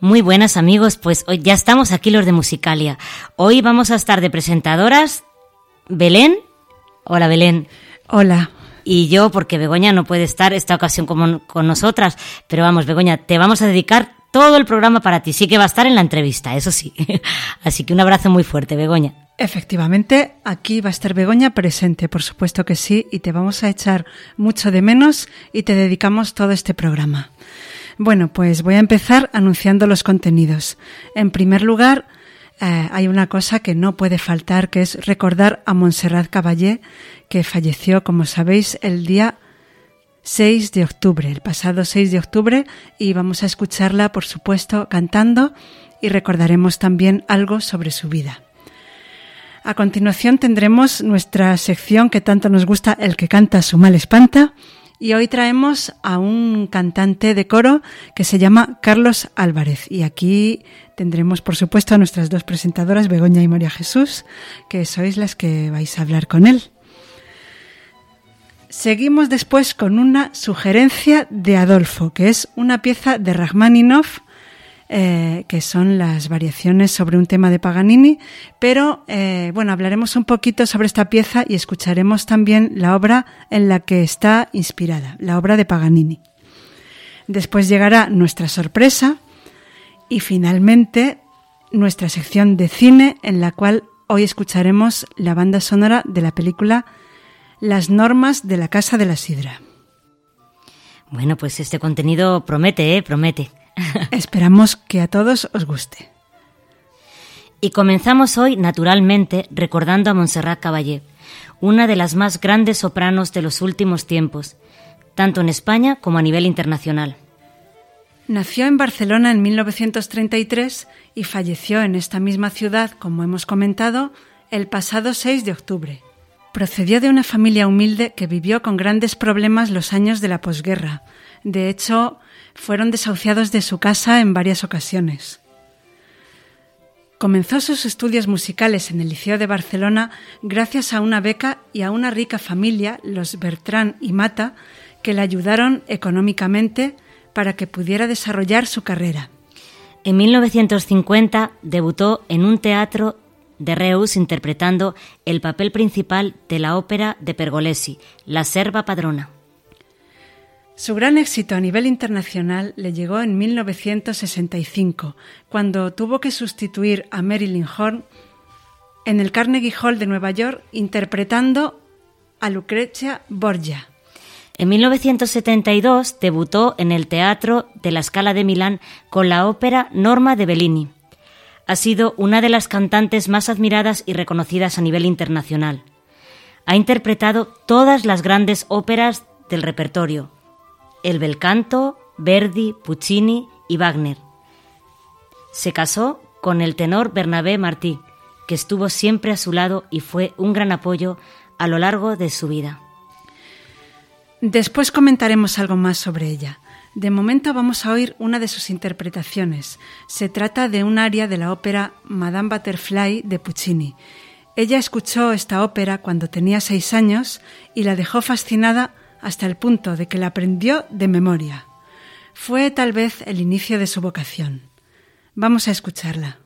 Muy buenas amigos, pues hoy ya estamos aquí los de Musicalia. Hoy vamos a estar de presentadoras Belén. Hola Belén. Hola. Y yo, porque Begoña no puede estar esta ocasión como- con nosotras, pero vamos, Begoña, te vamos a dedicar todo el programa para ti. Sí que va a estar en la entrevista, eso sí. Así que un abrazo muy fuerte, Begoña. Efectivamente, aquí va a estar Begoña presente, por supuesto que sí, y te vamos a echar mucho de menos y te dedicamos todo este programa. Bueno, pues voy a empezar anunciando los contenidos. En primer lugar, eh, hay una cosa que no puede faltar, que es recordar a Montserrat Caballé, que falleció, como sabéis, el día 6 de octubre, el pasado 6 de octubre, y vamos a escucharla, por supuesto, cantando y recordaremos también algo sobre su vida. A continuación tendremos nuestra sección que tanto nos gusta, el que canta su mal espanta, y hoy traemos a un cantante de coro que se llama Carlos Álvarez. Y aquí tendremos, por supuesto, a nuestras dos presentadoras, Begoña y María Jesús, que sois las que vais a hablar con él. Seguimos después con una sugerencia de Adolfo, que es una pieza de Rachmaninoff, eh, que son las variaciones sobre un tema de Paganini, pero eh, bueno, hablaremos un poquito sobre esta pieza y escucharemos también la obra en la que está inspirada, la obra de Paganini. Después llegará nuestra sorpresa y finalmente nuestra sección de cine en la cual hoy escucharemos la banda sonora de la película Las normas de la Casa de la Sidra. Bueno, pues este contenido promete, ¿eh? Promete. Esperamos que a todos os guste. Y comenzamos hoy, naturalmente, recordando a Montserrat Caballé, una de las más grandes sopranos de los últimos tiempos, tanto en España como a nivel internacional. Nació en Barcelona en 1933 y falleció en esta misma ciudad, como hemos comentado, el pasado 6 de octubre. Procedió de una familia humilde que vivió con grandes problemas los años de la posguerra. De hecho, fueron desahuciados de su casa en varias ocasiones. Comenzó sus estudios musicales en el Liceo de Barcelona gracias a una beca y a una rica familia, los Bertrán y Mata, que le ayudaron económicamente para que pudiera desarrollar su carrera. En 1950 debutó en un teatro de Reus interpretando el papel principal de la ópera de Pergolesi, La Serva Padrona. Su gran éxito a nivel internacional le llegó en 1965, cuando tuvo que sustituir a Marilyn Horn en el Carnegie Hall de Nueva York interpretando a Lucrezia Borgia. En 1972 debutó en el Teatro de la Scala de Milán con la ópera Norma de Bellini. Ha sido una de las cantantes más admiradas y reconocidas a nivel internacional. Ha interpretado todas las grandes óperas del repertorio: el bel canto, Verdi, Puccini y Wagner. Se casó con el tenor Bernabé Martí, que estuvo siempre a su lado y fue un gran apoyo a lo largo de su vida. Después comentaremos algo más sobre ella. De momento vamos a oír una de sus interpretaciones. Se trata de un aria de la ópera Madame Butterfly de Puccini. Ella escuchó esta ópera cuando tenía seis años y la dejó fascinada hasta el punto de que la aprendió de memoria. Fue tal vez el inicio de su vocación. Vamos a escucharla.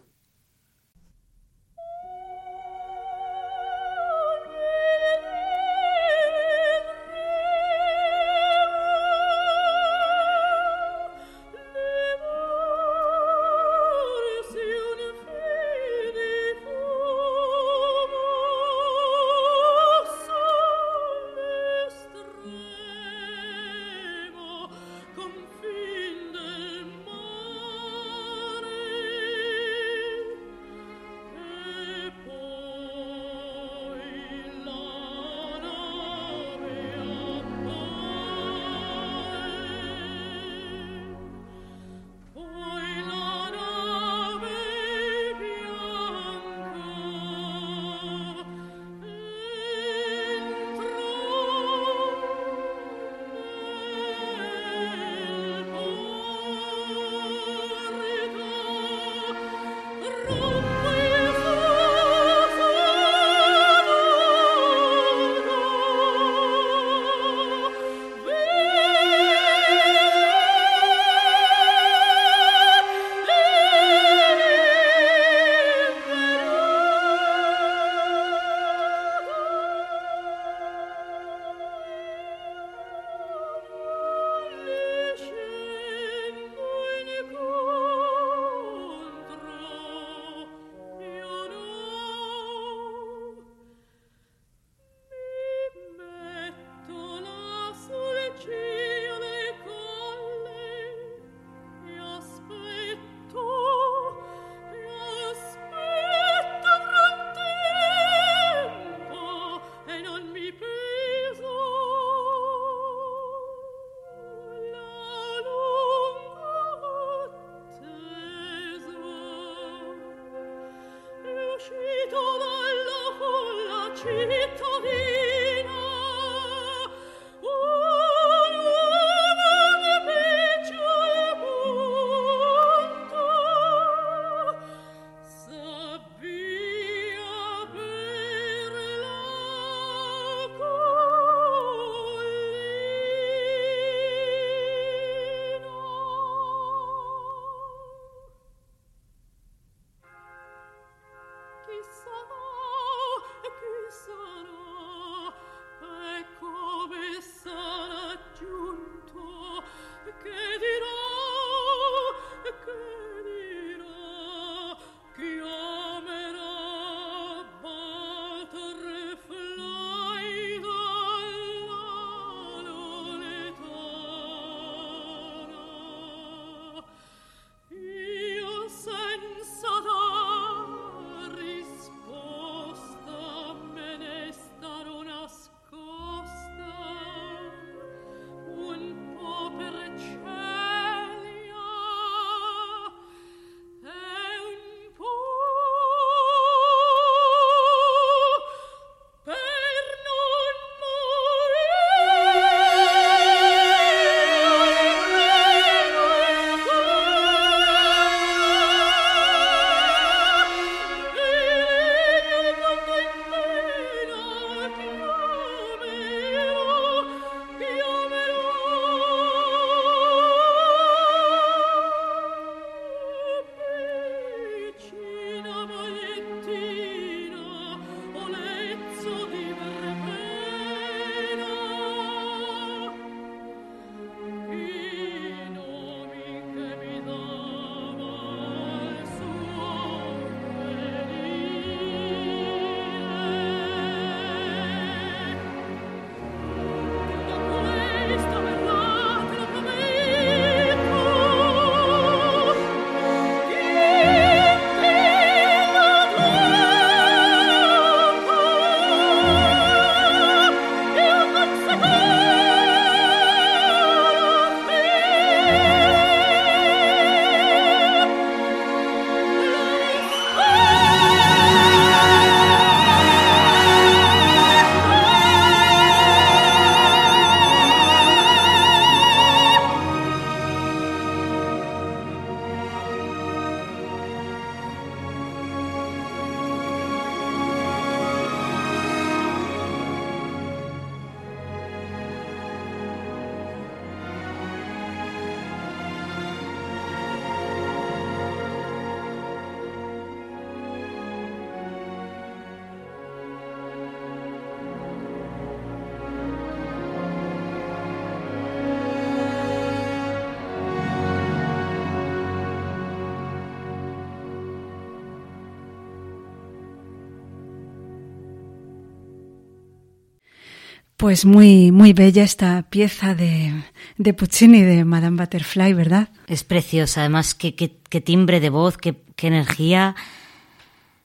Pues muy, muy bella esta pieza de, de Puccini, de Madame Butterfly, ¿verdad? Es preciosa, además, qué, qué, timbre de voz, qué, qué, energía.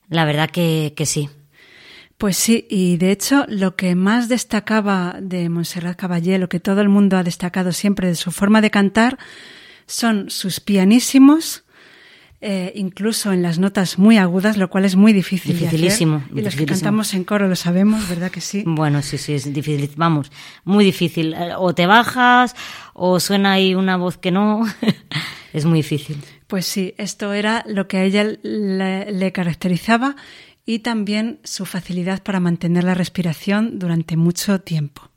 La verdad que, que sí. Pues sí, y de hecho lo que más destacaba de Montserrat Caballé, lo que todo el mundo ha destacado siempre de su forma de cantar, son sus pianísimos, eh, incluso en las notas muy agudas, lo cual es muy difícil. Dificilísimo. Y los que cantamos en coro lo sabemos, ¿verdad que sí? Bueno, sí, sí, es difícil. Vamos, muy difícil. Eh, o te bajas, o suena ahí una voz que no. es muy difícil. Pues sí, esto era lo que a ella le caracterizaba y también su facilidad para mantener la respiración durante mucho tiempo.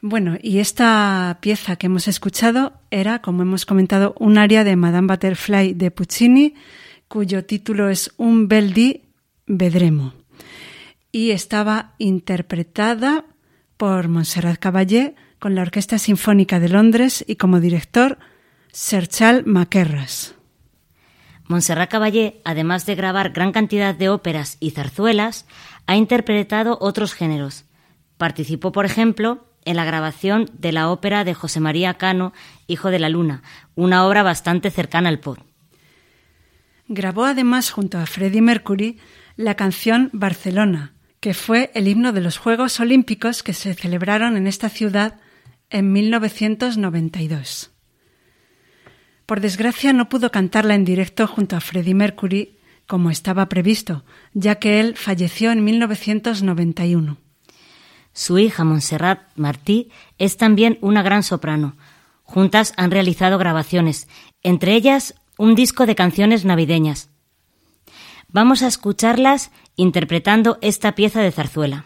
Bueno, y esta pieza que hemos escuchado era, como hemos comentado, un aria de Madame Butterfly de Puccini, cuyo título es Un bel di vedremo. Y estaba interpretada por Montserrat Caballé con la Orquesta Sinfónica de Londres y como director Sir Charles Maquerras. Montserrat Caballé, además de grabar gran cantidad de óperas y zarzuelas, ha interpretado otros géneros. Participó, por ejemplo, en la grabación de la ópera de José María Cano, Hijo de la Luna, una obra bastante cercana al pop. Grabó además junto a Freddie Mercury la canción Barcelona, que fue el himno de los Juegos Olímpicos que se celebraron en esta ciudad en 1992. Por desgracia no pudo cantarla en directo junto a Freddie Mercury como estaba previsto, ya que él falleció en 1991. Su hija Montserrat Martí es también una gran soprano. Juntas han realizado grabaciones, entre ellas un disco de canciones navideñas. Vamos a escucharlas interpretando esta pieza de zarzuela.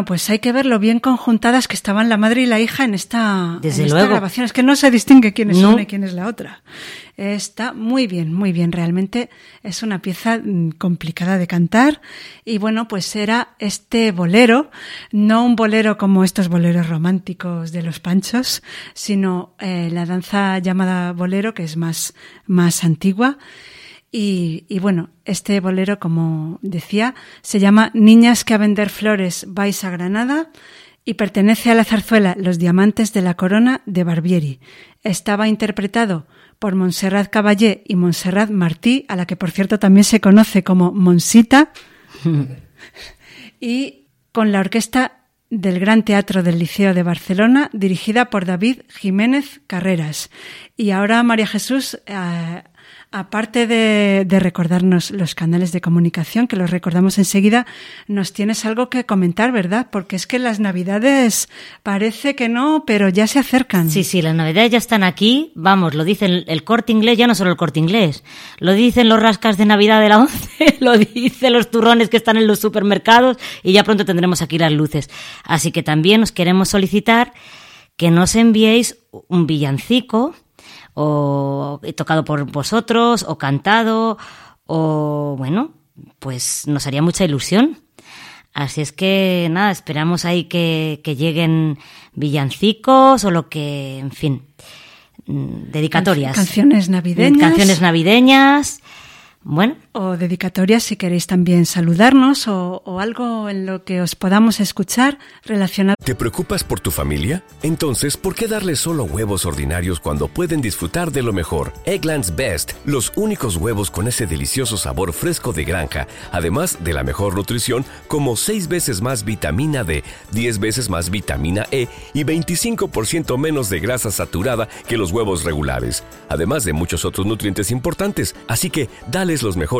Bueno, pues hay que ver lo bien conjuntadas que estaban la madre y la hija en esta, Desde en esta luego. grabación. Es que no se distingue quién es No. una y quién es la otra. Está muy bien, muy bien. Realmente es una pieza mm, complicada de cantar. Y bueno, pues era este bolero, no un bolero como estos boleros románticos de los panchos, sino eh, la danza llamada bolero, que es más, más antigua. Y, y bueno, este bolero, como decía, se llama Niñas que a vender flores vais a Granada y pertenece a la zarzuela Los Diamantes de la Corona de Barbieri. Estaba interpretado por Montserrat Caballé y Montserrat Martí, a la que por cierto también se conoce como Monsita, y con la orquesta del Gran Teatro del Liceo de Barcelona, dirigida por David Jiménez Carreras. Y ahora, María Jesús, eh, aparte de, de recordarnos los canales de comunicación, que los recordamos enseguida, nos tienes algo que comentar, ¿verdad? Porque es que las Navidades parece que no, pero ya se acercan. Sí, sí, las navidades ya están aquí. Vamos, lo dicen el corte inglés, ya no solo el corte inglés. Lo dicen los rascas de Navidad de la 11, lo dicen los turrones que están en los supermercados y ya pronto tendremos aquí las luces. Así que también os queremos solicitar que nos enviéis un villancico o tocado por vosotros o cantado o bueno, pues nos haría mucha ilusión. Así es que nada, esperamos ahí que, que lleguen villancicos o lo que, en fin, mm, dedicatorias. Canciones navideñas. Canciones navideñas. Bueno, o dedicatorias si queréis también saludarnos o, o, algo en lo que os podamos escuchar relacionado. ¿Te preocupas por tu familia? Entonces, ¿por qué darles solo huevos ordinarios cuando pueden disfrutar de lo mejor? Eggland's Best, los únicos huevos con ese delicioso sabor fresco de granja, además de la mejor nutrición como 6 veces más vitamina D, 10 veces más vitamina E y 25% menos de grasa saturada que los huevos regulares, además de muchos otros nutrientes importantes. Así que, dale los mejores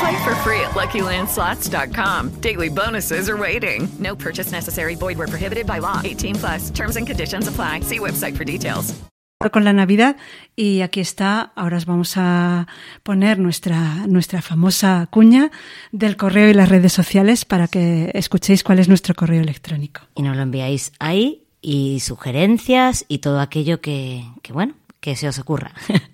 Play for free at LuckyLandSlots.com. Daily bonuses are waiting. No purchase necessary. Void were prohibited by law. 18 plus. Terms and conditions apply. See website for details. Con la Navidad y aquí está. Ahora os vamos a poner nuestra nuestra famosa cuña del correo y las redes sociales para que escuchéis cuál es nuestro correo electrónico. Y nos lo enviáis ahí y sugerencias y todo aquello que, que bueno que se os ocurra.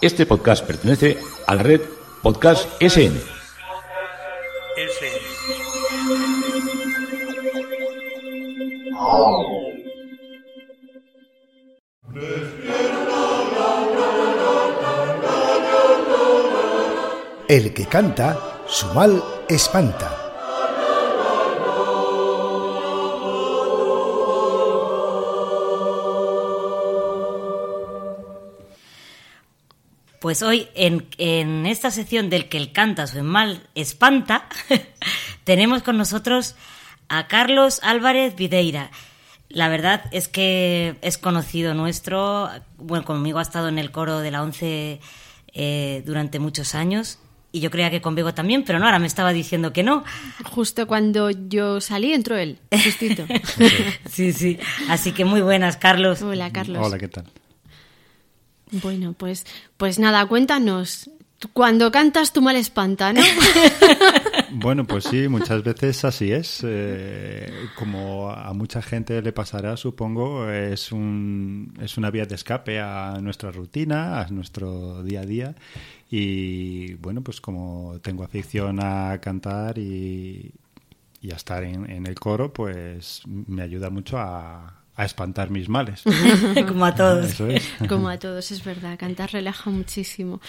Este podcast pertenece a la red Podcast SN. El que canta, su mal espanta. Pues hoy en, en, esta sección del que el canta su mal espanta, tenemos con nosotros a Carlos Álvarez Videira. La verdad es que es conocido nuestro, bueno, conmigo ha estado en el coro de la ONCE eh, durante muchos años y yo creía que con Bego también, pero no, ahora me estaba diciendo que no. Justo cuando yo salí entró él, justito. sí, sí. Así que muy buenas, Carlos. Hola, Carlos. Hola, ¿qué tal? Bueno, pues, pues nada, cuéntanos. Cuando cantas tu mal espanta, ¿no? Bueno, pues sí, muchas veces así es. Eh, como a mucha gente le pasará, supongo, es, un, es una vía de escape a nuestra rutina, a nuestro día a día. Y bueno, pues como tengo afición a cantar y, y a estar en, en el coro, pues me ayuda mucho a, a espantar mis males. Como a todos. Eso es. Como a todos, es verdad. Cantar relaja muchísimo.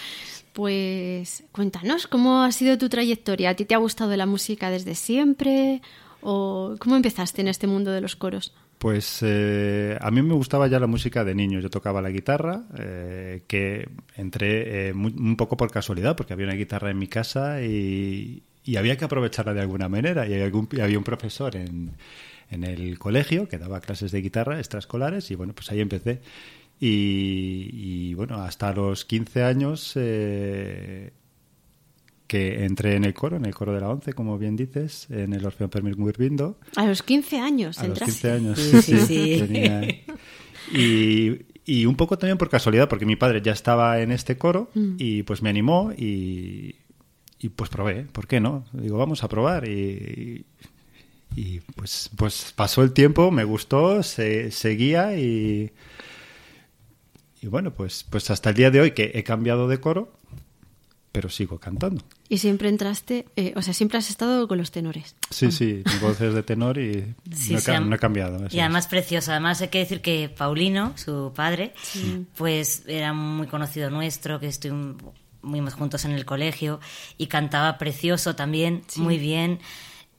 Pues cuéntanos, ¿cómo ha sido tu trayectoria? ¿A ti te ha gustado la música desde siempre? ¿O cómo empezaste en este mundo de los coros? Pues eh, a mí me gustaba ya la música de niño. Yo tocaba la guitarra, eh, que entré eh, muy- un poco por casualidad, porque había una guitarra en mi casa y, y había que aprovecharla de alguna manera. Y algún- y había un profesor en, en el colegio que daba clases de guitarra extraescolares y bueno, pues ahí empecé. Y, y, bueno, hasta los 15 años eh, que entré en el coro, en el coro de la ONCE, como bien dices, en el Orfeón Fermín Gurbindo. A los 15 años A los entraste. 15 años, Sí, sí, sí, sí, sí. tenía- Y, y un poco también por casualidad, porque mi padre ya estaba en este coro Mm. y pues me animó y, y pues probé, ¿por qué no? Digo, vamos a probar y, y pues, pues pasó el tiempo, me gustó, se, seguía y, y bueno, pues, pues hasta el día de hoy que he cambiado de coro, pero sigo cantando. Y siempre entraste, eh, o sea, siempre has estado con los tenores. Sí, sí, mi voz es de tenor y Sí, no, he, sí, ca- am- no he cambiado. Y es. además precioso. Además hay que decir que Paulino, su padre, pues era muy conocido nuestro, que estuvimos muy juntos en el colegio y cantaba precioso también, muy bien.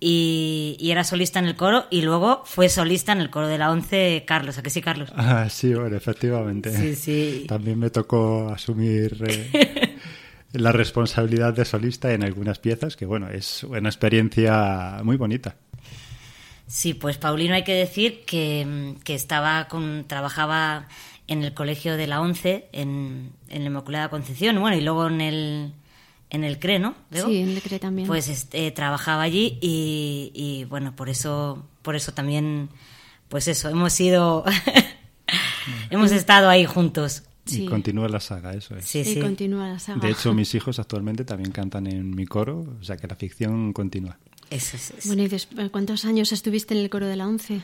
Y, y era solista en el coro y luego fue solista en el coro de la once Carlos, ¿a que sí, Carlos? Ah, sí, bueno, efectivamente. Sí, sí. También me tocó asumir eh, la responsabilidad de solista en algunas piezas, que bueno, es una experiencia muy bonita. Sí, pues Paulino hay que decir que, que estaba con, trabajaba en el colegio de la ONCE, en, en la Inmaculada Concepción, bueno, y luego en el, en el CRE, ¿no? Bego? Sí, en el CRE también. Pues este, trabajaba allí y, y, bueno, por eso, por eso también, pues eso, hemos sido, hemos estado ahí juntos. Sí. Y continúa la saga, eso es. Sí, y sí. continúa la saga. De hecho, mis hijos actualmente también cantan en mi coro, o sea que la ficción continúa. Eso es, es. Bueno, ¿y des- cuántos años estuviste en el coro de la once?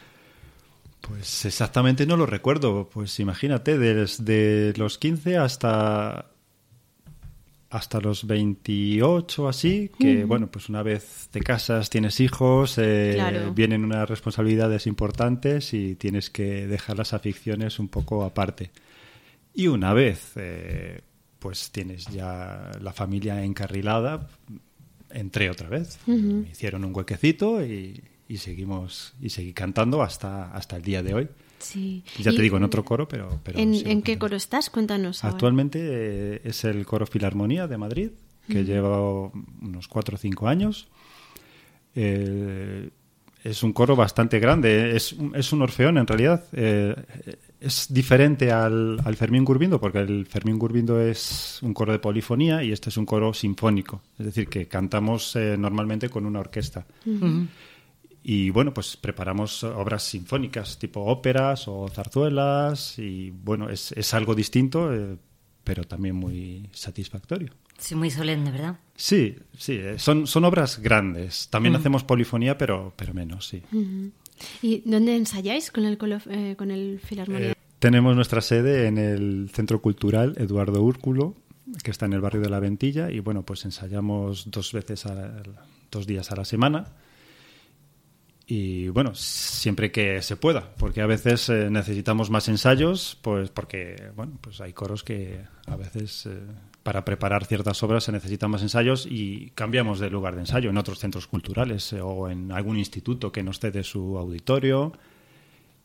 Pues exactamente no lo recuerdo. Pues imagínate, desde los 15 hasta hasta los 28 así, que bueno, pues una vez te casas, tienes hijos, eh, Claro. vienen unas responsabilidades importantes y tienes que dejar las aficiones un poco aparte. Y una vez eh, pues tienes ya la familia encarrilada, entré otra vez. Me hicieron un huequecito y, y seguimos y seguí cantando hasta, hasta el día de hoy. Sí. Ya te digo, en otro coro, pero... pero ¿En, qué coro estás? Cuéntanos. Actualmente eh, es el coro Filarmonía de Madrid, que lleva unos cuatro o cinco años. Eh, es un coro bastante grande, es, un- es un orfeón en realidad. Eh, es diferente al, al Fermín Gurbindo, porque el Fermín Gurbindo es un coro de polifonía y este es un coro sinfónico. Es decir, que cantamos eh, normalmente con una orquesta. Y bueno, pues preparamos obras sinfónicas, tipo óperas o zarzuelas, y bueno, es, es algo distinto, eh, pero también muy satisfactorio. Sí, muy solemne, ¿verdad? Sí, sí, eh, son, son obras grandes. También Mm. hacemos polifonía, pero, pero menos, sí. Ujú. ¿Y dónde ensayáis con el, eh, con el Filarmonía? Eh, tenemos nuestra sede en el Centro Cultural Eduardo Úrculo, que está en el barrio de La Ventilla, y bueno, pues ensayamos dos veces, a, dos días a la semana. Y bueno, siempre que se pueda, porque a veces eh, necesitamos más ensayos, pues porque bueno, pues hay coros que a veces eh, para preparar ciertas obras se necesitan más ensayos y cambiamos de lugar de ensayo en otros centros culturales eh, o en algún instituto que nos cede su auditorio.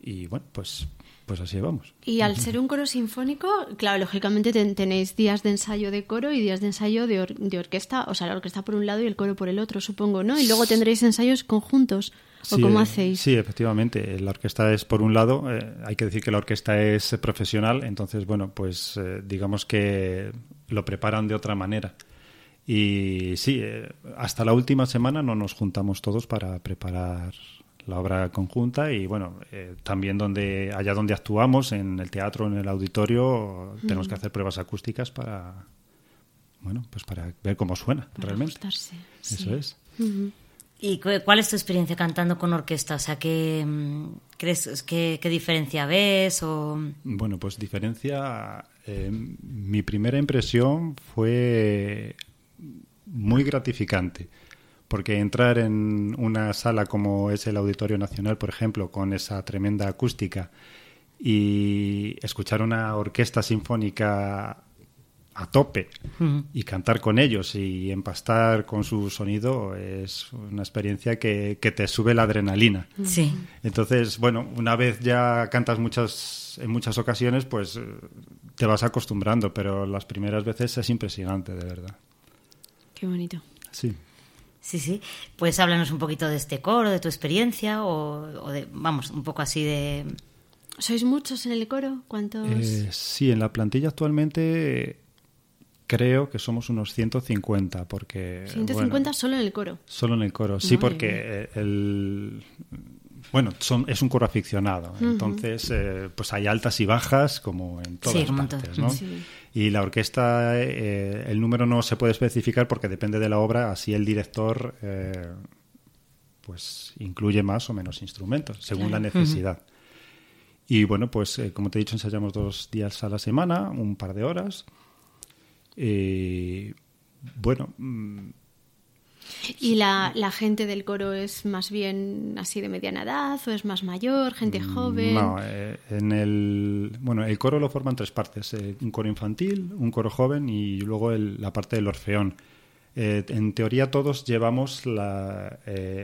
Y bueno, pues pues así vamos. Y al ser un coro sinfónico, claro, lógicamente ten- tenéis días de ensayo de coro y días de ensayo de, or- de orquesta, o sea, la orquesta por un lado y el coro por el otro, supongo, ¿no? Y luego tendréis ensayos conjuntos, ¿o Sí, cómo hacéis? Sí, efectivamente. La orquesta es, por un lado, eh, hay que decir que la orquesta es eh, profesional, entonces, bueno, pues eh, digamos que lo preparan de otra manera. Y sí, eh, hasta la última semana no nos juntamos todos para preparar la obra conjunta y bueno, eh, también donde allá donde actuamos, en el teatro, en el auditorio, tenemos que hacer pruebas acústicas para bueno, pues para ver cómo suena realmente. Eso es. ¿Y cuál es tu experiencia cantando con orquesta? O sea, ¿qué, mm, crees, qué, diferencia ves? O... Bueno, pues diferencia... Eh, mi primera impresión fue muy gratificante porque entrar en una sala como es el Auditorio Nacional, por ejemplo, con esa tremenda acústica y escuchar una orquesta sinfónica a tope y cantar con ellos y empastar con su sonido es una experiencia que, te sube la adrenalina. Sí. Entonces, bueno, una vez ya cantas muchas en muchas ocasiones, pues eh, te vas acostumbrando, pero las primeras veces es impresionante, de verdad. Qué bonito. Sí. Sí, sí. Pues háblanos un poquito de este coro, de tu experiencia o, de, vamos, un poco así de... ¿Sois muchos en el coro? ¿Cuántos? Eh, sí, en la plantilla actualmente creo que somos unos 150 porque... 150 solo en el coro. Solo en el coro, sí, porque el... Bueno, son, es un coro aficionado, entonces eh, pues hay altas y bajas como en todas partes, ¿no? Sí. Y la orquesta, eh, el número no se puede especificar porque depende de la obra, así el director eh, pues incluye más o menos instrumentos, según la necesidad. Y bueno, pues eh, como te he dicho, ensayamos dos días a la semana, un par de horas. bueno, mm, ¿Y la, la, gente del coro es más bien así de mediana edad o es más mayor, gente mm, joven? No, eh, en el bueno, el coro lo forman tres partes, eh, un coro infantil, un coro joven y luego la parte del orfeón. Eh, en teoría todos llevamos la,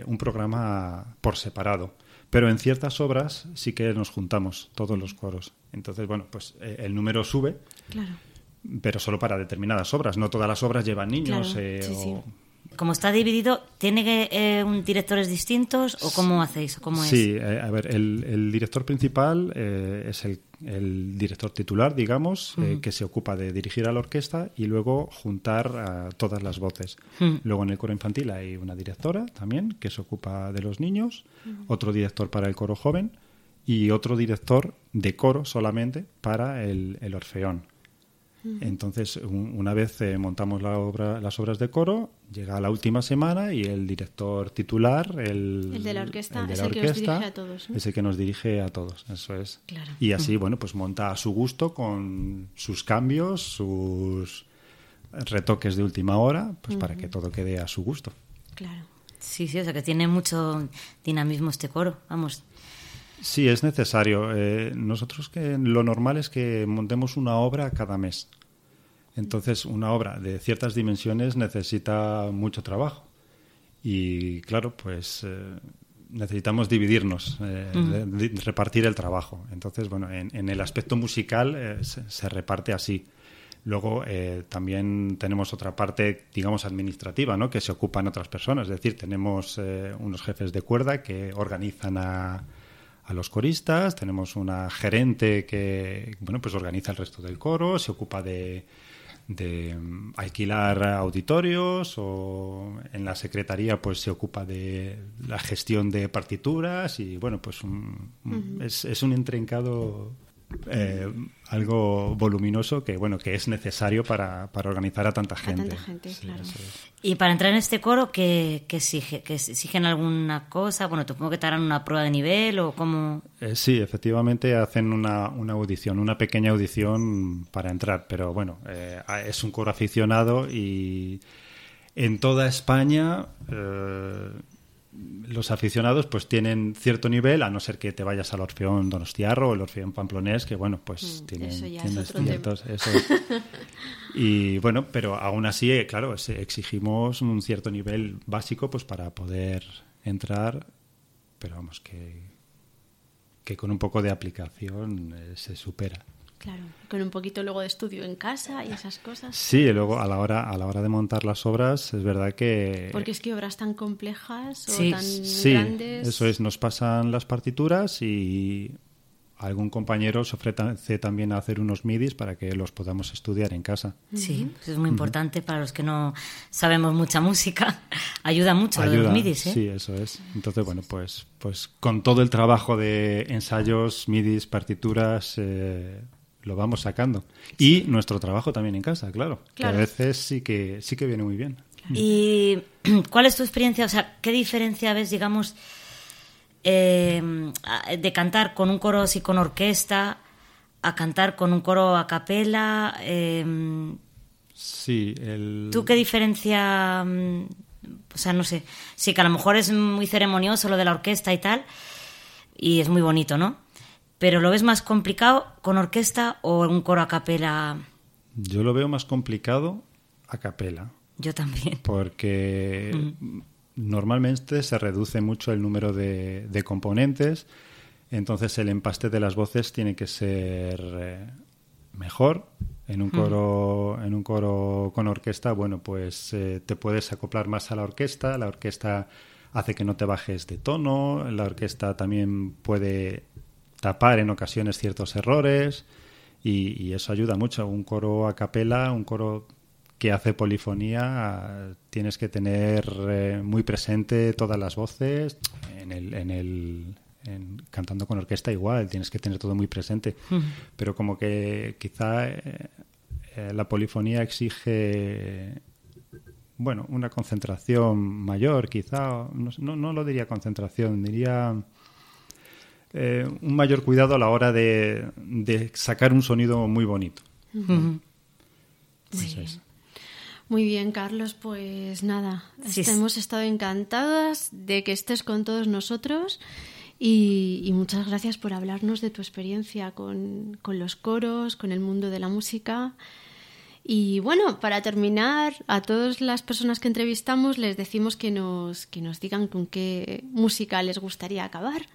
un programa por separado, pero en ciertas obras sí que nos juntamos todos los coros. Entonces, bueno, pues el número sube. Claro. Pero solo para determinadas obras. No todas las obras llevan niños o como está dividido, ¿tiene eh, un directores distintos o cómo hacéis? ¿Cómo sí, eh, a ver, el, director principal eh, es el, director titular, digamos, que se ocupa de dirigir a la orquesta y luego juntar a todas las voces. Luego en el coro infantil hay una directora también que se ocupa de los niños, otro director para el coro joven y otro director de coro solamente para el orfeón. Entonces, una vez eh, montamos la obra, las obras de coro, llega la última semana y el director titular, el, de la orquesta, es el que nos dirige a todos. Es el que nos dirige a todos, eso es. Y así, bueno, pues monta a su gusto con sus cambios, sus retoques de última hora, pues para que todo quede a su gusto. Claro. Sí, sí, o sea que tiene mucho dinamismo este coro, vamos. Sí, es necesario. Eh, nosotros que lo normal es que montemos una obra cada mes. Entonces, una obra de ciertas dimensiones necesita mucho trabajo. Y claro, pues eh, necesitamos dividirnos, eh, repartir el trabajo. Entonces, bueno, en, el aspecto musical se, reparte así. Luego también tenemos otra parte, digamos, administrativa, ¿no? que se ocupan otras personas. Es decir, tenemos unos jefes de cuerda que organizan a, a los coristas, tenemos una gerente que bueno pues organiza el resto del coro, se ocupa de, de mm, alquilar auditorios o en la secretaría pues se ocupa de la gestión de partituras y bueno pues es, es, un intrincado eh, algo voluminoso que bueno que es necesario para, para organizar a tanta gente. Y para entrar en este coro, ¿qué, exige? ¿Que exigen alguna cosa? Bueno, te supongo que te harán una prueba de nivel o cómo... Eh, sí, efectivamente hacen una, una, audición, una pequeña audición para entrar, pero bueno, eh, es un coro aficionado y en toda España los aficionados pues tienen cierto nivel, a no ser que te vayas al Orfeón Donostiarro o el Orfeón Pamplonés, que bueno, pues mm, tienen, ciertos... y bueno, pero aún así, eh, claro, exigimos un cierto nivel básico pues para poder entrar, pero vamos, que, que con un poco de aplicación eh, se supera. Claro, con un poquito luego de estudio en casa y esas cosas. Sí, luego a la hora a la hora de montar las obras es verdad que porque es que obras tan complejas o tan sí, Eso es, nos pasan las partituras y algún compañero se ofrece también a hacer unos midis para que los podamos estudiar en casa. Sí, eso es muy importante para los que no sabemos mucha música. Ayuda mucho lo de los midis, ¿eh? Sí, eso es. Entonces, bueno, pues, pues con todo el trabajo de ensayos, midis, partituras, eh, lo vamos sacando. Y nuestro trabajo también en casa, claro, Que a veces sí que, sí que viene muy bien. ¿Y cuál es tu experiencia? O sea, ¿qué diferencia ves, digamos, eh, de cantar con un coro así con orquesta a cantar con un coro a capela? Eh, sí, el... ¿Tú qué diferencia...? Mm, o sea, no sé. Sí, que a lo mejor es muy ceremonioso lo de la orquesta y tal, y es muy bonito, ¿no? Pero ¿lo ves más complicado con orquesta o un coro a capela? Yo lo veo más complicado a capela. Yo también. Porque normalmente se reduce mucho el número de, componentes, entonces el empaste de las voces tiene que ser eh, mejor. En un coro, en un coro con orquesta, bueno, pues eh, te puedes acoplar más a la orquesta. La orquesta hace que no te bajes de tono. La orquesta también puede tapar en ocasiones ciertos errores y, y eso ayuda mucho. Un coro a capela, un coro que hace polifonía tienes que tener eh, muy presente todas las voces en el, en el cantando con orquesta igual tienes que tener todo muy presente pero como que quizá eh, eh, la polifonía exige bueno una concentración mayor quizá no, no, lo diría concentración diría un mayor cuidado a la hora de, de sacar un sonido muy bonito. Muy bien, Carlos, pues nada, hemos estado encantadas de que estés con todos nosotros y, muchas gracias por hablarnos de tu experiencia con, los coros, con el mundo de la música. Y bueno, para terminar, a todas las personas que entrevistamos les decimos que nos, que nos digan con qué música les gustaría acabar.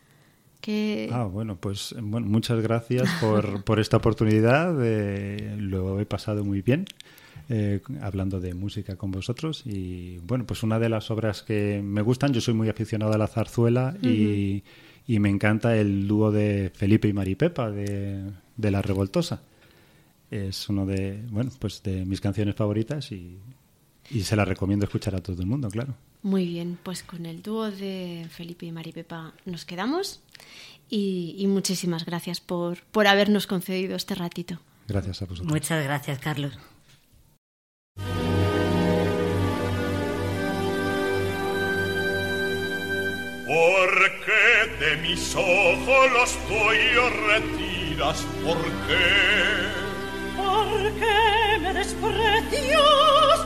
Que... Ah, bueno, pues bueno, muchas gracias por, por esta oportunidad. lo he pasado muy bien. Eh, hablando de música con vosotros. Y bueno, pues una de las obras que me gustan, yo soy muy aficionado a la zarzuela y, me encanta el dúo de Felipe y Maripepa de, de La Revoltosa. Es uno de, bueno, pues de mis canciones favoritas y, y se la recomiendo escuchar a todo el mundo, claro. Muy bien, pues con el dúo de Felipe y Maripepa nos quedamos y, y muchísimas gracias por, por habernos concedido este ratito. Gracias a vosotros. Muchas gracias, Carlos. Porque de mis ojos los tuyos retiras? ¿Por qué? Porque me desprecias,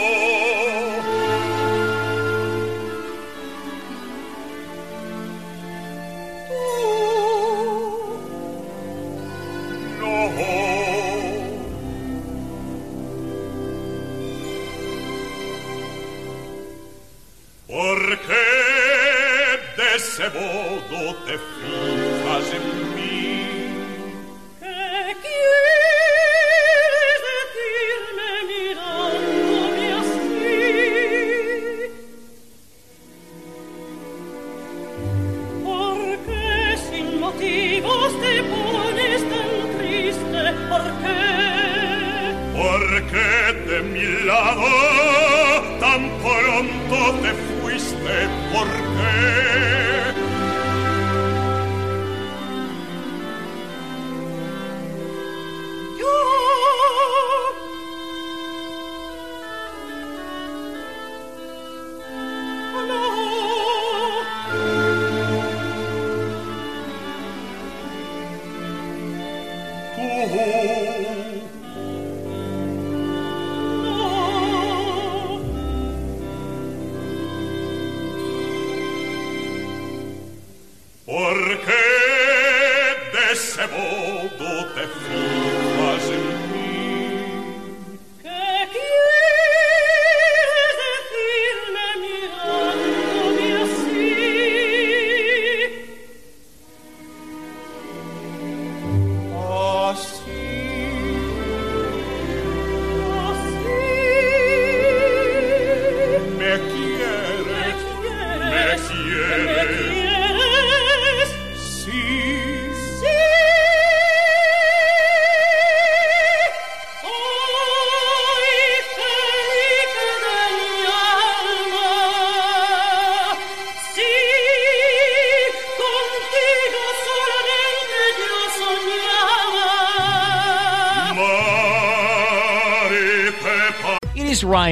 se vou do te fim fazer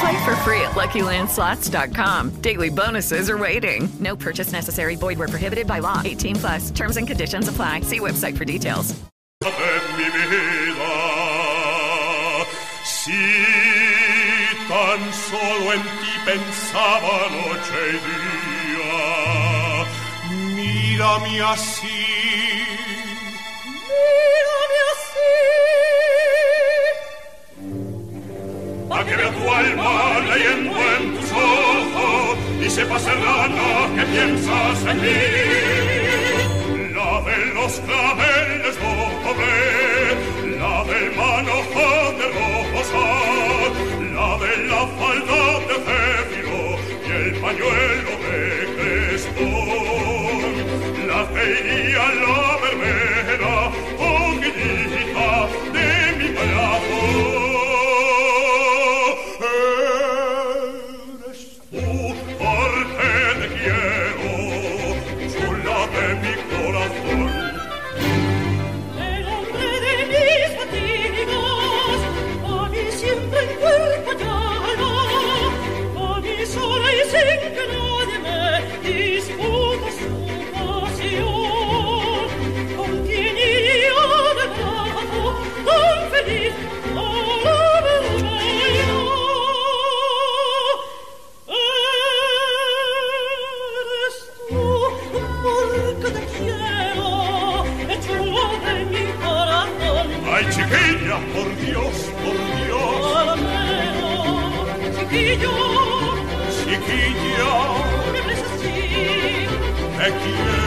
Play for free at LuckyLandSlots.com. Daily bonuses are waiting. No purchase necessary. Void where prohibited by law. 18 plus. Terms and conditions apply. See website for details. si tan solo en ti pensaba noche y día, mírame así. Mírame A que vea tu alma leyendo en tus ojos y sepa serrana que piensas en mí. La de los claveles doble, la del manojo de rosa, la de la falda de céfiro y el pañuelo de crestón. La que iría la chiquillo, chiquilla, me ves así, te quiero.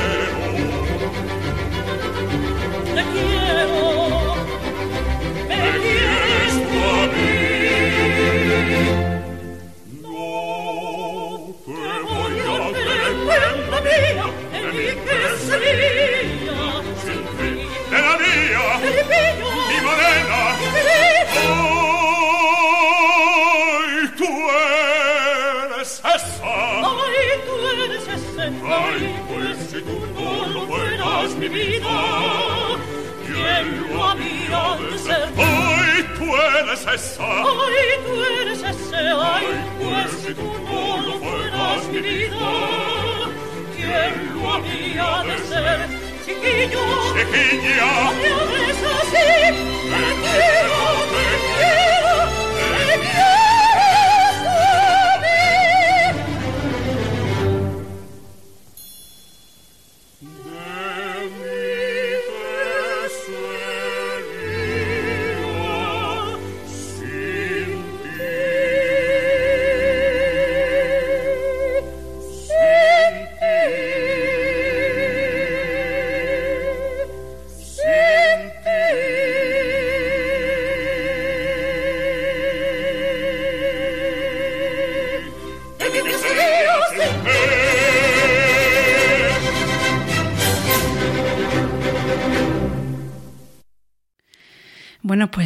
Mi vida, ¿quién lo había de ser? Ay, tú eres esa. Ay, tú eres ese, ay, pues si tú no lo fueras mi vida, ¿quién lo había de ser? Chiquillo, Chiquilla, no me hables así, te quiero, te quiero,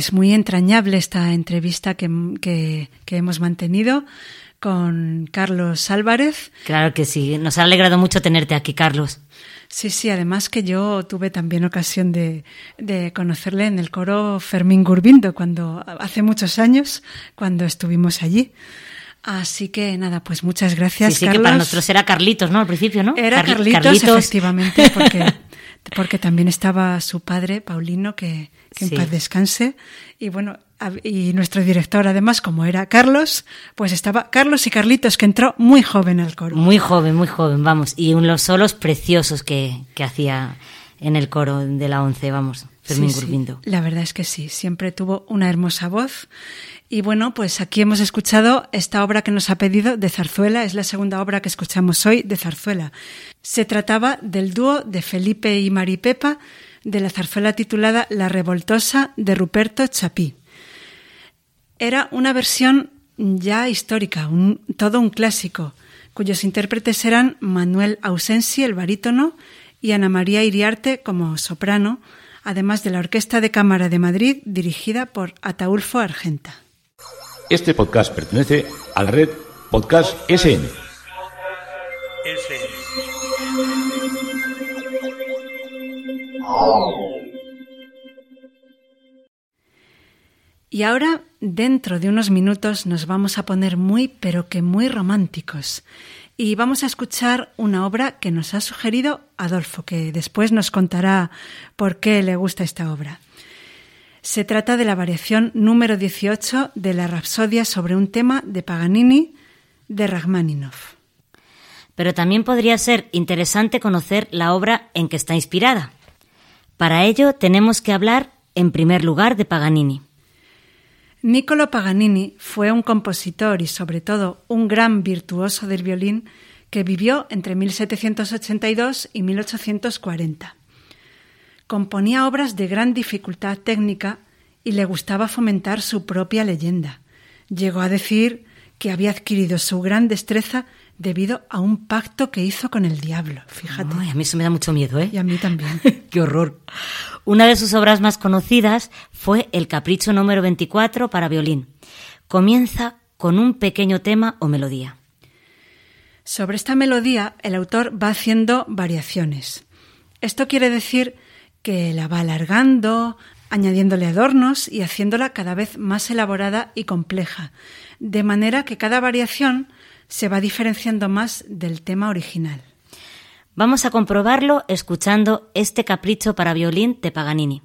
Pues muy entrañable esta entrevista que, que- que hemos mantenido con Carlos Álvarez. Claro que sí. Nos ha alegrado mucho tenerte aquí, Carlos. Sí, sí, además que yo tuve también ocasión de, de conocerle en el coro Fermín Gurbindo cuando hace muchos años, cuando estuvimos allí. Así que nada, pues muchas gracias. sí, sí, Carlos. que para nosotros era Carlitos, ¿no? Al principio, ¿no? Era Carli- Carlitos, efectivamente, porque, porque también estaba su padre, Paulino, que, que Sí. en paz descanse. Y bueno, y nuestro director, además, como era Carlos, pues estaba Carlos y Carlitos, que entró muy joven al coro. Muy joven, muy joven, vamos. Y unos solos preciosos que, que hacía en el coro de la once, vamos, Fermín Sí, sí, la verdad es que sí, siempre tuvo una hermosa voz. Y bueno, pues aquí hemos escuchado esta obra que nos ha pedido de Zarzuela, es la segunda obra que escuchamos hoy de Zarzuela. Se trataba del dúo de Felipe y Maripepa de la zarzuela titulada La Revoltosa de Ruperto Chapí. Era una versión ya histórica, un- todo un clásico, cuyos intérpretes eran Manuel Ausensi, el barítono, y Ana María Iriarte como soprano, además de la Orquesta de Cámara de Madrid dirigida por Ataulfo Argenta. Este podcast pertenece a la red Podcast SN. Y ahora, dentro de unos minutos, nos vamos a poner muy, pero que muy románticos. Y vamos a escuchar una obra que nos ha sugerido Adolfo, que después nos contará por qué le gusta esta obra. Se trata de la variación número 18 de la Rapsodia sobre un tema de Paganini de Rachmaninoff. Pero también podría ser interesante conocer la obra en que está inspirada. Para ello tenemos que hablar, en primer lugar, de Paganini. Niccolo Paganini fue un compositor y sobre todo un gran virtuoso del violín que vivió entre 1782 y 1840. Componía obras de gran dificultad técnica y le gustaba fomentar su propia leyenda. Llegó a decir que había adquirido su gran destreza debido a un pacto que hizo con el diablo. Fíjate. Ay, a mí eso me da mucho miedo, ¿eh? Y a mí también. ¡Qué horror! Una de sus obras más conocidas fue El Capricho número 24 para violín. Comienza con un pequeño tema o melodía. Sobre esta melodía, el autor va haciendo variaciones. Esto quiere decir que la va alargando, añadiéndole adornos y haciéndola cada vez más elaborada y compleja, de manera que cada variación se va diferenciando más del tema original. Vamos a comprobarlo escuchando este capricho para violín de Paganini.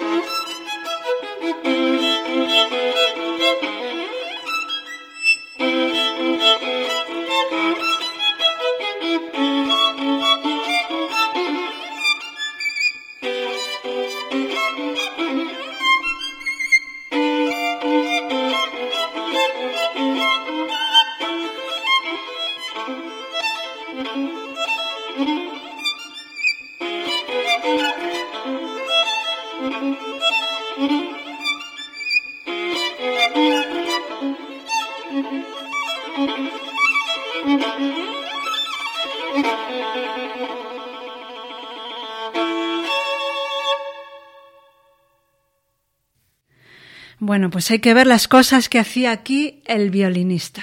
Música pues hay que ver las cosas que hacía aquí el violinista.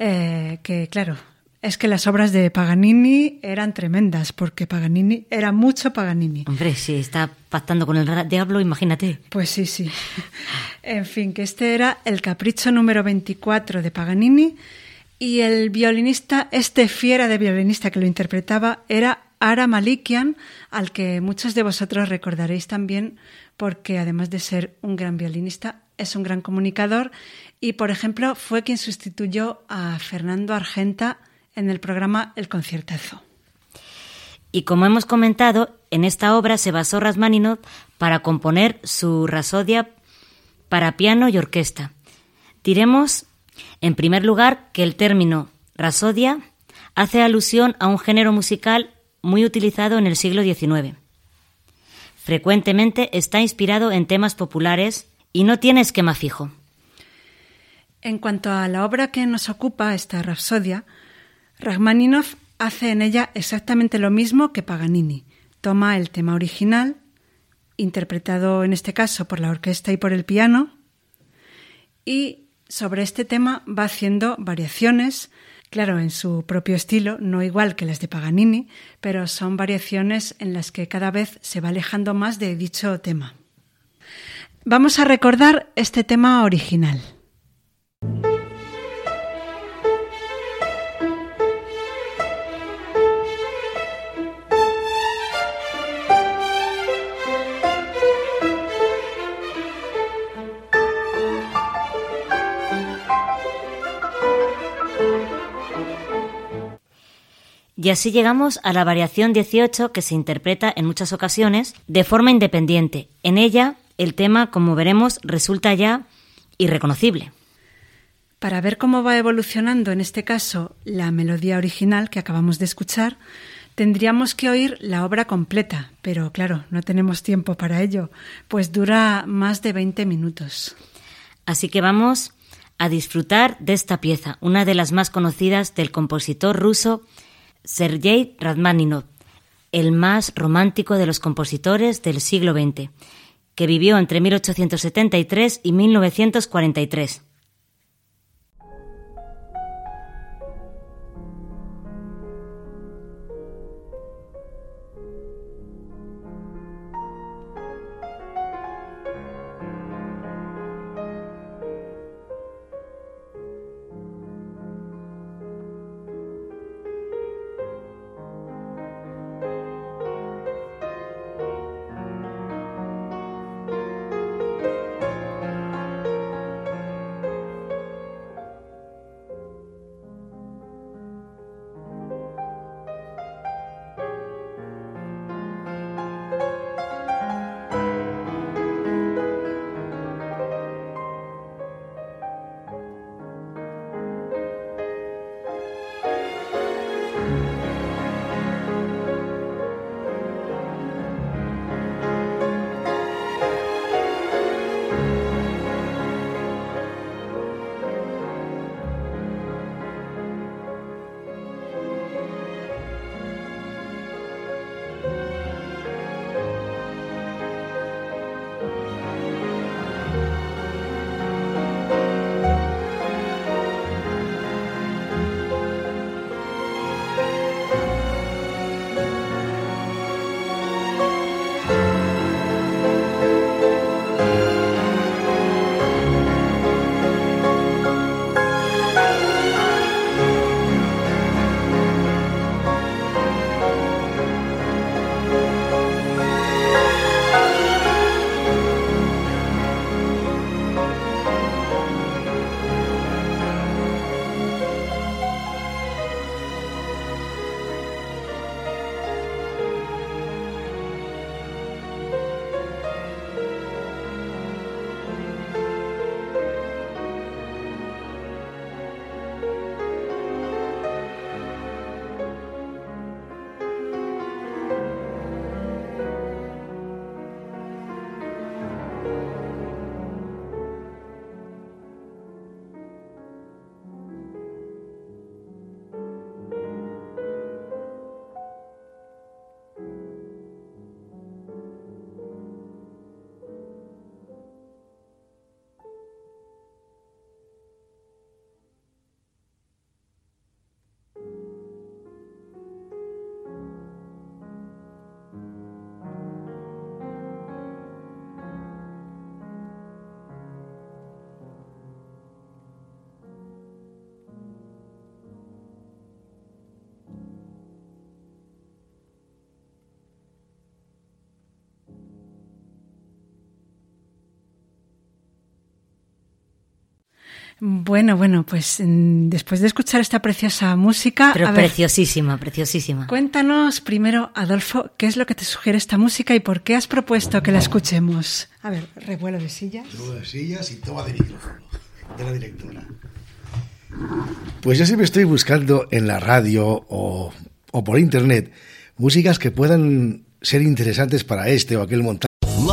Eh, que claro, es que las obras de Paganini eran tremendas, porque Paganini era mucho Paganini. Hombre, si está pactando con el diablo, imagínate. Pues sí, sí. En fin, que este era el capricho número 24 de Paganini y el violinista, este fiera de violinista que lo interpretaba, era Ara Malikian, al que muchos de vosotros recordaréis también porque además de ser un gran violinista, es un gran comunicador y, por ejemplo, fue quien sustituyó a Fernando Argenta en el programa El Conciertazo. Y como hemos comentado, en esta obra se basó Rasmaninov para componer su Rasodia para piano y orquesta. Diremos, en primer lugar, que el término Rasodia hace alusión a un género musical muy utilizado en el siglo XIX. Frecuentemente está inspirado en temas populares y no tiene esquema fijo. En cuanto a la obra que nos ocupa, esta Rapsodia, Rachmaninoff hace en ella exactamente lo mismo que Paganini. Toma el tema original, interpretado en este caso por la orquesta y por el piano, y sobre este tema va haciendo variaciones, claro, en su propio estilo, no igual que las de Paganini, pero son variaciones en las que cada vez se va alejando más de dicho tema. Vamos a recordar este tema original. Y así llegamos a la variación 18 que se interpreta en muchas ocasiones de forma independiente. En ella, el tema, como veremos, resulta ya irreconocible. Para ver cómo va evolucionando en este caso la melodía original que acabamos de escuchar, tendríamos que oír la obra completa, pero claro, no tenemos tiempo para ello, pues dura más de 20 minutos. Así que vamos a disfrutar de esta pieza, una de las más conocidas del compositor ruso Sergei Radmaninov, el más romántico de los compositores del siglo XX, que vivió entre 1873 y 1943. Bueno, bueno, pues mm, después de escuchar esta preciosa música. Pero a ver, preciosísima, preciosísima. cuéntanos primero, Adolfo, qué es lo que te sugiere esta música y por qué has propuesto que la escuchemos. A ver, revuelo de sillas. Luego de sillas y toma de micrófono de la directora. Pues yo siempre estoy buscando en la radio o, o por internet músicas que puedan ser interesantes para este o aquel montaje.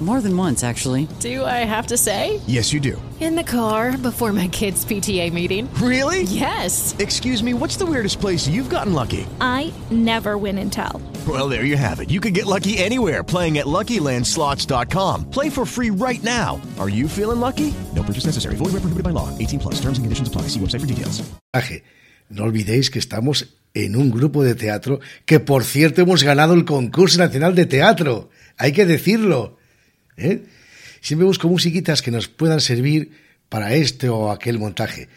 More than once, actually. Do I have to say? Yes, you do. In the car before my kids' PTA meeting. Really? Yes. Excuse me, what's the weirdest place you've gotten lucky? I never win and tell. Well, there you have it. You can get lucky anywhere playing at LuckyLandSlots.com. Play for free right now. Are you feeling lucky? No purchase necessary. Void where prohibited by law. 18 plus. Terms and conditions apply. See website for details. No olvidéis que estamos en un grupo de teatro que, por cierto, hemos ganado el concurso nacional de teatro. Hay que decirlo. ¿Eh? Siempre busco musiquitas que nos puedan servir para este o aquel montaje.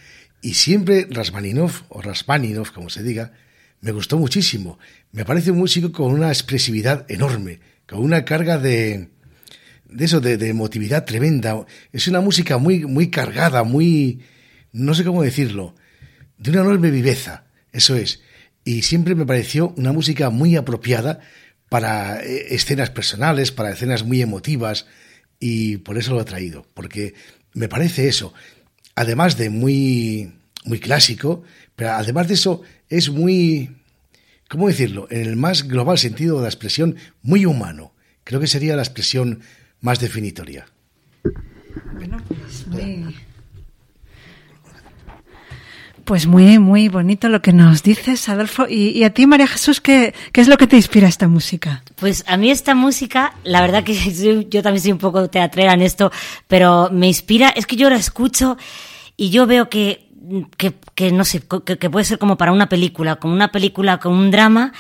Y siempre Rasmaninov, o Rasmaninov, como se diga, me gustó muchísimo. Me parece un músico con una expresividad enorme, con una carga de, de eso, de, de emotividad tremenda. Es una música muy, muy cargada, muy, no sé cómo decirlo, de una enorme viveza. Eso es. Y siempre me pareció una música muy apropiada para eh, escenas personales, para escenas muy emotivas, y por eso lo he traído, porque me parece eso, además de muy, muy clásico, pero además de eso es muy, ¿cómo decirlo? En el más global sentido de la expresión, muy humano. Creo que sería la expresión más definitoria. Bueno, pues muy, pues muy, muy bonito lo que nos dices, Adolfo. Y, y a ti, María Jesús, ¿qué, ¿qué es lo que te inspira esta música? Pues a mí esta música, la verdad que yo también soy un poco teatrera en esto, pero me inspira, es que yo la escucho y yo veo que, que, que no sé, que, que puede ser como para una película, como una película, con un drama,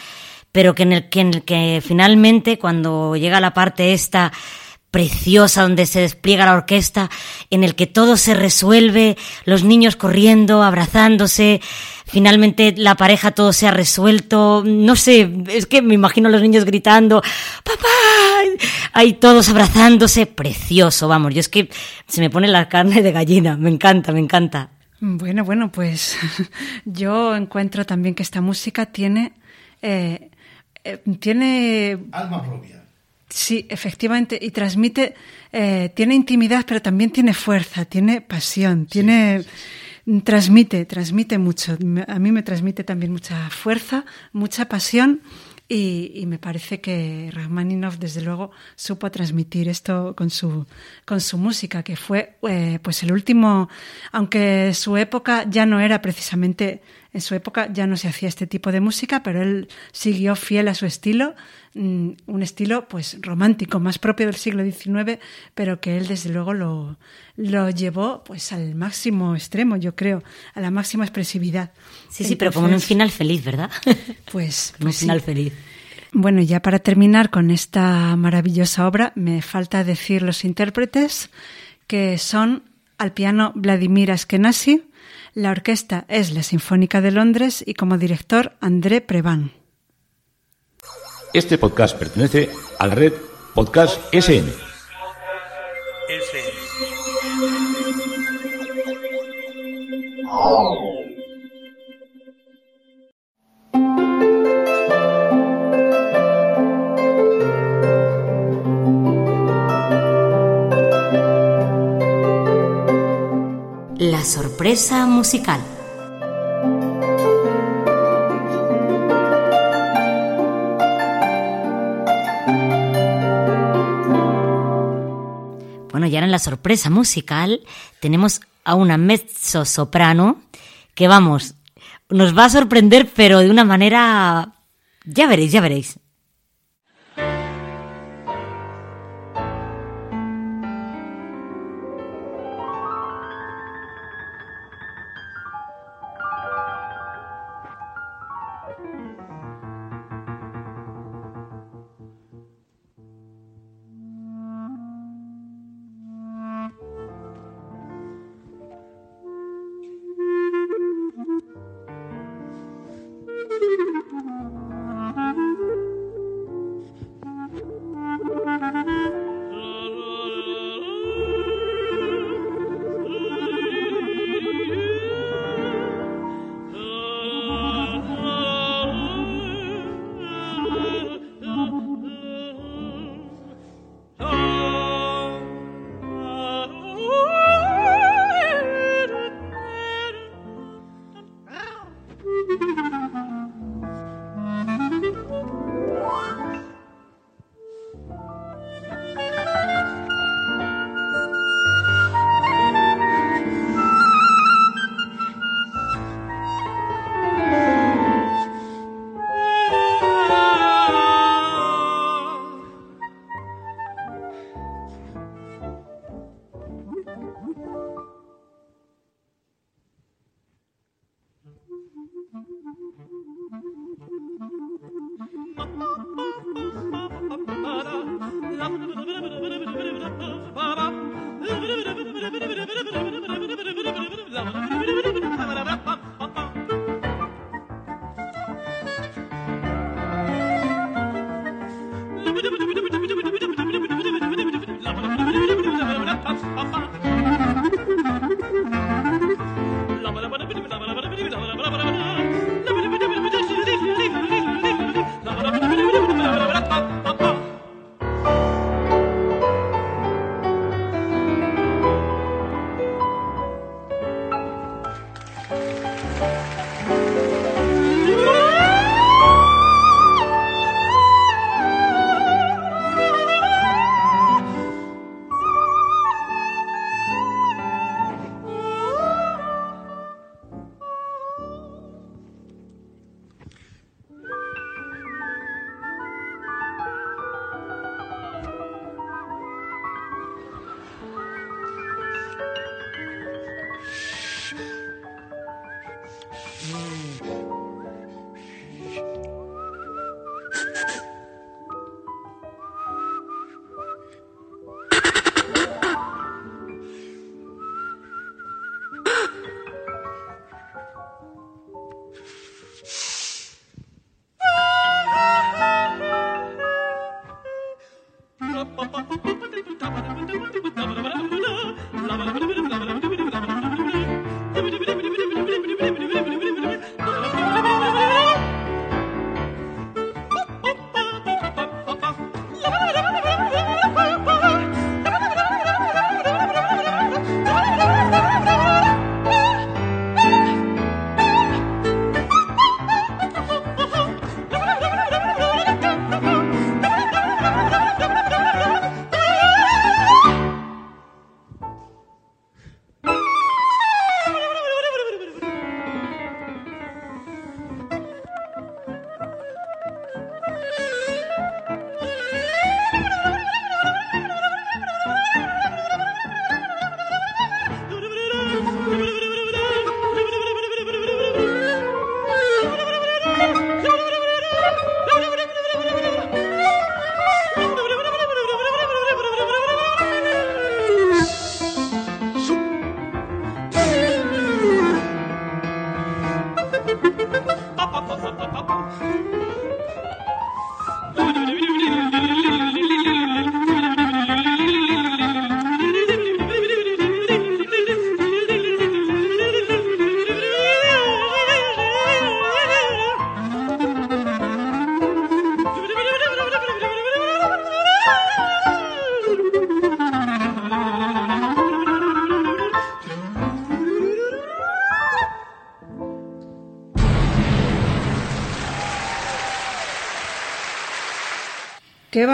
pero que en el que, en el que finalmente cuando llega la parte esta preciosa donde se despliega la orquesta, en el que todo se resuelve, los niños corriendo, abrazándose, finalmente la pareja todo se ha resuelto, no sé, es que me imagino a los niños gritando, papá, ahí todos abrazándose, precioso, vamos, yo es que se me pone la carne de gallina, me encanta, me encanta. Bueno, bueno, pues yo encuentro también que esta música tiene, eh, eh, tiene Alma propia. Sí, efectivamente, y transmite, eh, tiene intimidad, pero también tiene fuerza, tiene pasión, tiene, transmite, transmite mucho. A mí me transmite también mucha fuerza, mucha pasión, y, y me parece que Rachmaninoff, desde luego, supo transmitir esto con su, con su música, que fue, eh, pues el último, aunque su época ya no era precisamente, en su época ya no se hacía este tipo de música, pero él siguió fiel a su estilo, mm, un estilo pues romántico, más propio del siglo XIX, pero que él desde luego lo, lo llevó pues al máximo extremo, yo creo, a la máxima expresividad. Sí, sí, pero como en un final feliz, ¿verdad? Pues, un pues sí. final feliz. Bueno, ya para terminar con esta maravillosa obra, me falta decir los intérpretes, que son al piano Vladimir Askenazi, la orquesta es la Sinfónica de Londres y como director André Preván. Este podcast pertenece a la red Podcast SN. La sorpresa musical. Bueno, y ahora en la sorpresa musical tenemos a una mezzo soprano que vamos, nos va a sorprender, pero de una manera. Ya veréis, ya veréis.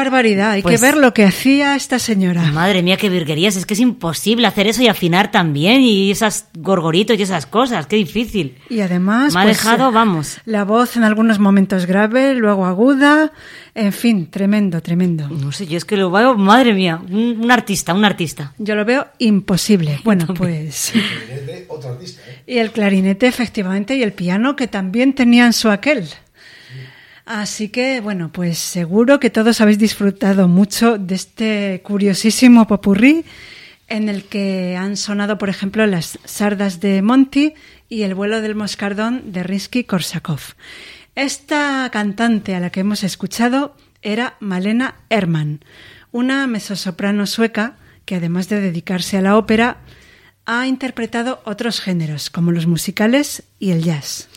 Barbaridad, hay Pues- que ver lo que hacía esta señora. Madre mía, qué virguerías. Es que es imposible hacer eso y afinar también. Y esas gorgoritos y esas cosas. Qué difícil. Y además, Me ha pues, dejado, vamos. La voz en algunos momentos grave, luego aguda, en fin, tremendo, tremendo. No sé, yo es que lo veo, madre mía, un, un artista, un artista. Yo lo veo imposible. Bueno, pues. Otro artista, ¿eh? Y el clarinete, efectivamente, y el piano, que también tenían su aquel. Así que, bueno, pues seguro que todos habéis disfrutado mucho de este curiosísimo popurrí en el que han sonado, por ejemplo, las sardas de Monty y el vuelo del moscardón de Rinsky-Korsakov. Esta cantante a la que hemos escuchado era Malena Herman, una mezzosoprano sueca que además de dedicarse a la ópera, ha interpretado otros géneros, como los musicales y el jazz.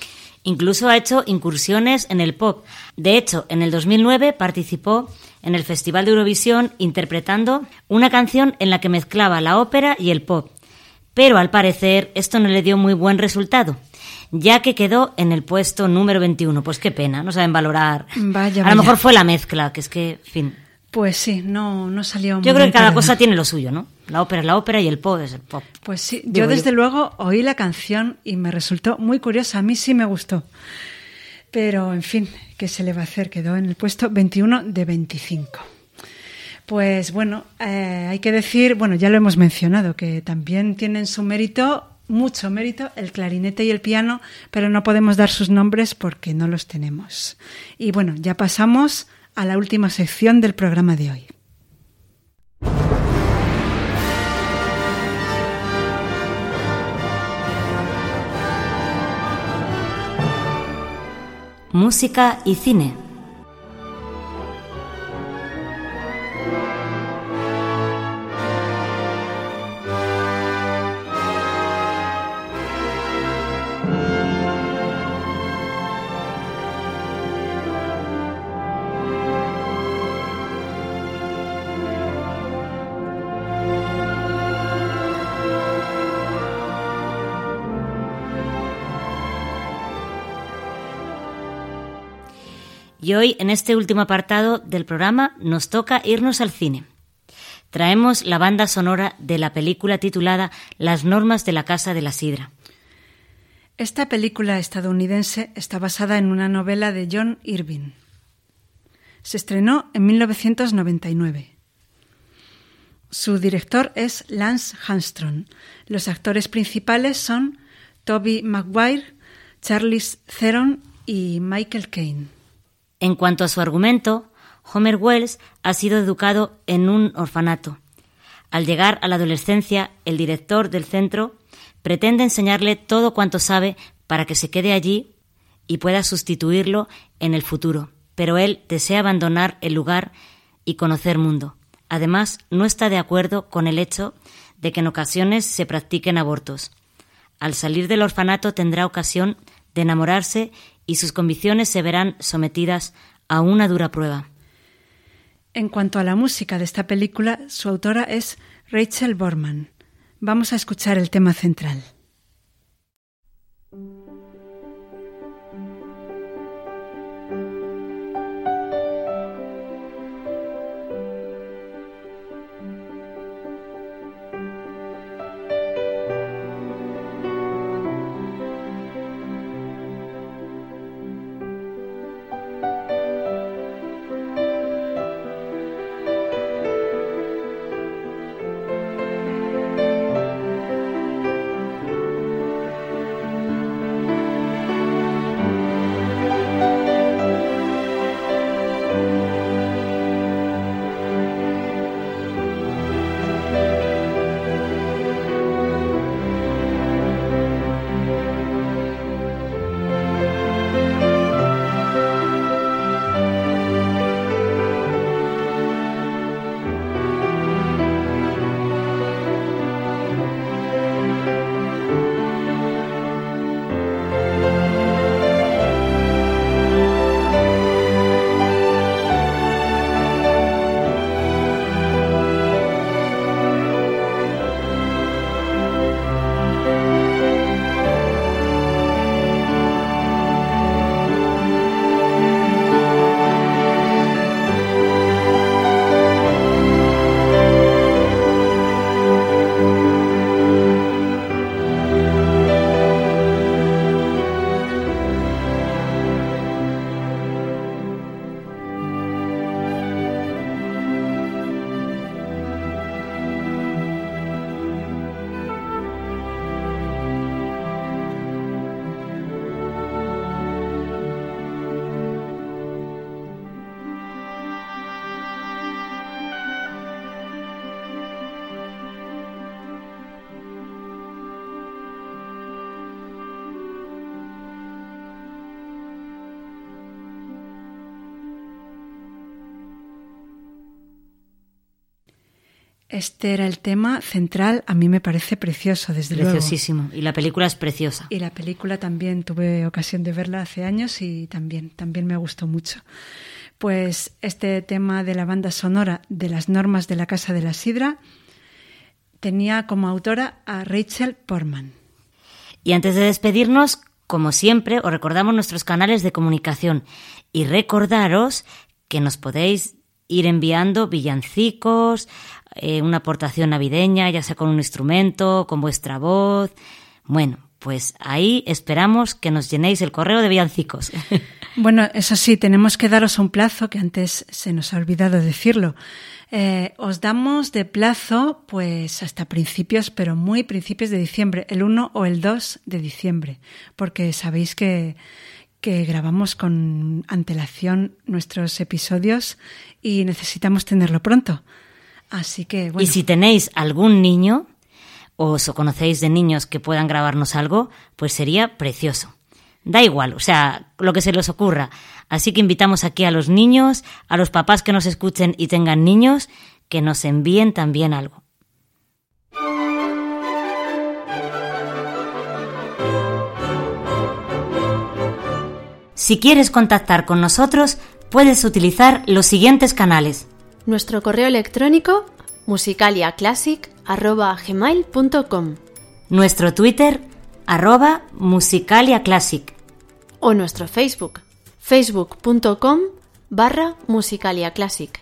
Incluso ha hecho incursiones en el pop. De hecho, en el 2009 participó en el Festival de Eurovisión interpretando una canción en la que mezclaba la ópera y el pop. Pero al parecer esto no le dio muy buen resultado, ya que quedó en el puesto número 21. Pues qué pena, no saben valorar. Vaya, A vaya. lo mejor fue la mezcla, que es que, en fin. Pues sí, no, no salió Yo creo que cada cosa tiene lo suyo, ¿no? La ópera es la ópera y el pop es el pop. Pues sí, yo desde luego oí la canción y me resultó muy curiosa. A mí sí me gustó. Pero, en fin, ¿qué se le va a hacer? Quedó en el puesto 21 de 25. Pues bueno, eh, hay que decir, bueno, ya lo hemos mencionado, que también tienen su mérito, mucho mérito, el clarinete y el piano, pero no podemos dar sus nombres porque no los tenemos. Y bueno, ya pasamos a la última sección del programa de hoy. Música y cine. Y hoy, en este último apartado del programa, nos toca irnos al cine. Traemos la banda sonora de la película titulada Las normas de la Casa de la Sidra. Esta película estadounidense está basada en una novela de John Irving. Se estrenó en 1999. Su director es Lance Armstrong. Los actores principales son Toby Maguire, Charlize Theron y Michael Caine. En cuanto a su argumento, Homer Wells ha sido educado en un orfanato. Al llegar a la adolescencia, el director del centro pretende enseñarle todo cuanto sabe para que se quede allí y pueda sustituirlo en el futuro, pero él desea abandonar el lugar y conocer mundo. Además, no está de acuerdo con el hecho de que en ocasiones se practiquen abortos. Al salir del orfanato tendrá ocasión de enamorarse y sus convicciones se verán sometidas a una dura prueba. En cuanto a la música de esta película, su autora es Rachel Borman. Vamos a escuchar el tema central. Este era el tema central, a mí me parece precioso, desde luego. Preciosísimo. Y la película es preciosa. Y la película también tuve ocasión de verla hace años y también, también me gustó mucho. Pues este tema de la banda sonora de las normas de la Casa de la Sidra tenía como autora a Rachel Portman. Y antes de despedirnos, Como siempre, os recordamos nuestros canales de comunicación y recordaros que nos podéis ir enviando villancicos, eh, una aportación navideña, ya sea con un instrumento, con vuestra voz. Bueno, pues ahí esperamos que nos llenéis el correo de villancicos. Bueno, eso sí, tenemos que daros un plazo, que antes se nos ha olvidado decirlo. Eh, os damos de plazo, pues hasta principios, pero muy principios de diciembre, el 1 o el 2 de diciembre, porque sabéis que, que grabamos con antelación nuestros episodios y necesitamos tenerlo pronto. Así que, bueno. Y si tenéis algún niño, o os conocéis de niños que puedan grabarnos algo, pues sería precioso. Da igual, o sea, lo que se les ocurra. Así que invitamos aquí a los niños, a los papás que nos escuchen y tengan niños, que nos envíen también algo. Si quieres contactar con nosotros, puedes utilizar los siguientes canales. Nuestro correo electrónico musicaliaclassic.gmail.com Nuestro Twitter, arroba musicaliaclassic. O nuestro Facebook, facebook.com barra musicaliaclassic.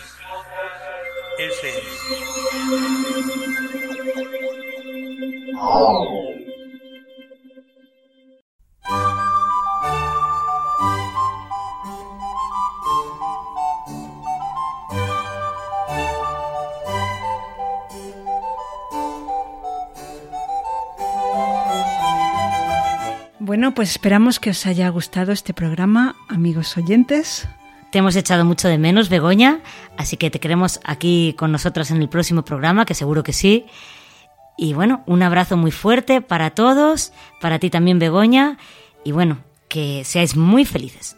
Pues esperamos que os haya gustado este programa, amigos oyentes. Te hemos echado mucho de menos, Begoña, así que te queremos aquí con nosotras en el próximo programa, que seguro que sí. Y bueno, un abrazo muy fuerte para todos, para ti también, Begoña, y bueno, que seáis muy felices.